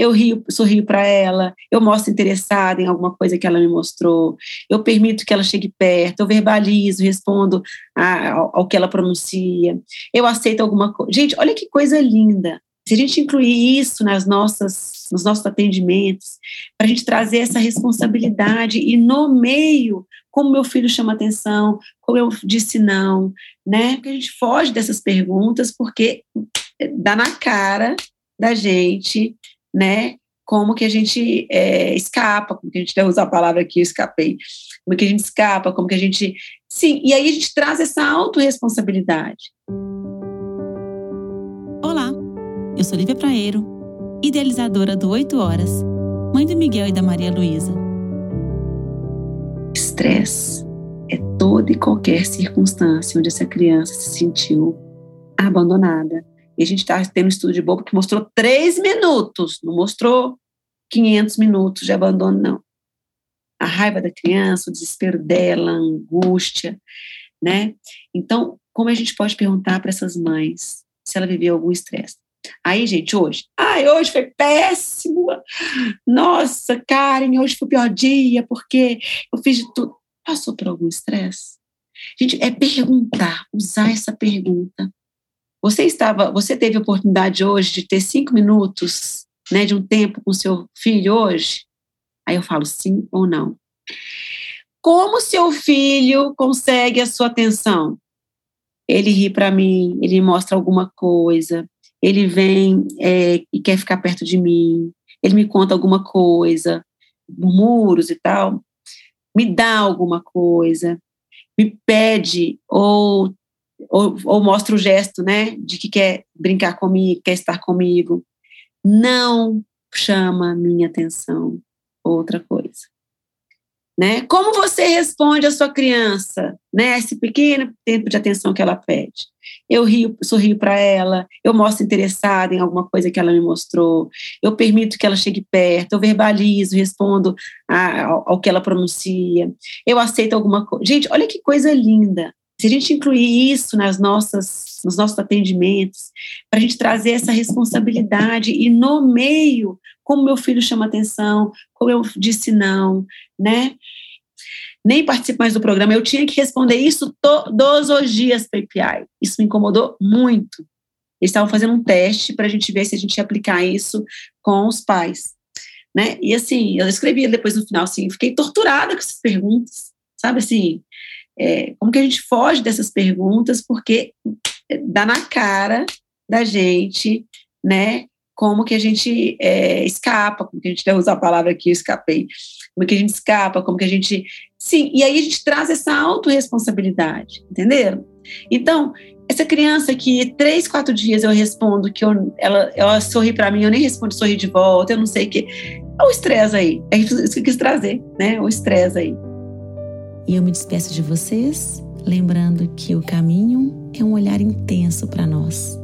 Eu rio, sorrio para ela, eu mostro interessada em alguma coisa que ela me mostrou, eu permito que ela chegue perto, eu verbalizo, respondo a, ao, ao que ela pronuncia, eu aceito alguma coisa. Gente, olha que coisa linda. Se a gente incluir isso nas nossas, nos nossos atendimentos, para a gente trazer essa responsabilidade e no meio, como meu filho chama atenção, como eu disse não, né? Que a gente foge dessas perguntas porque dá na cara da gente, né? Como que a gente é, escapa, como que a gente deve usar a palavra aqui, eu escapei, como que a gente escapa, como que a gente. Sim, e aí a gente traz essa autorresponsabilidade. Olá, eu sou Lívia Praeiro, idealizadora do 8 Horas, mãe do Miguel e da Maria Luísa. Estresse é toda e qualquer circunstância onde essa criança se sentiu abandonada, e a gente está tendo um estudo de bobo que mostrou três minutos, não mostrou 500 minutos de abandono, não. A raiva da criança, o desespero dela, a angústia, né? Então, como a gente pode perguntar para essas mães se ela viveu algum estresse? Aí, gente, hoje, ai, hoje foi péssimo. Nossa, Karen, hoje foi o pior dia porque eu fiz de tudo. Passou por algum estresse? Gente, é perguntar, usar essa pergunta. Você estava, você teve a oportunidade hoje de ter cinco minutos, né, de um tempo com seu filho hoje? Aí eu falo sim ou não. Como seu filho consegue a sua atenção? Ele ri para mim, ele mostra alguma coisa, ele vem é, e quer ficar perto de mim, ele me conta alguma coisa, murmúrios e tal, me dá alguma coisa, me pede ou ou, ou mostra o gesto, né, de que quer brincar comigo, quer estar comigo, não chama minha atenção outra coisa. Né? Como você responde à sua criança, né? Esse pequeno tempo de atenção que ela pede. Eu rio, sorrio para ela, eu mostro interessada em alguma coisa que ela me mostrou, eu permito que ela chegue perto, eu verbalizo, respondo a, ao, ao que ela pronuncia, eu aceito alguma coisa. Gente, olha que coisa linda. Se a gente incluir isso nas nossas, nos nossos atendimentos, para a gente trazer essa responsabilidade e no meio, como meu filho chama atenção, como eu disse não, né? Nem participo mais do programa, eu tinha que responder isso todos os dias para API. Isso me incomodou muito. Eles estavam fazendo um teste para a gente ver se a gente ia aplicar isso com os pais. Né? E assim, eu escrevi depois no final assim, fiquei torturada com essas perguntas, sabe assim, é, como que a gente foge dessas perguntas, porque dá na cara da gente, né? Como que a gente é, escapa, como que a gente deve usar a palavra aqui, eu escapei, como que a gente escapa, como que a gente. Sim, e aí a gente traz essa autorresponsabilidade, entenderam? Então, essa criança que três, quatro dias eu respondo que eu, ela, ela sorri para mim, eu nem respondo sorri de volta, eu não sei o que. É o estresse aí. É isso que eu quis trazer, né? O estresse aí. E eu me despeço de vocês, lembrando que o caminho é um olhar intenso para nós.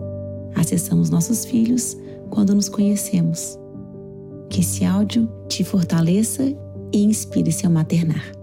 Acessamos nossos filhos quando nos conhecemos. Que esse áudio te fortaleça e inspire seu maternar.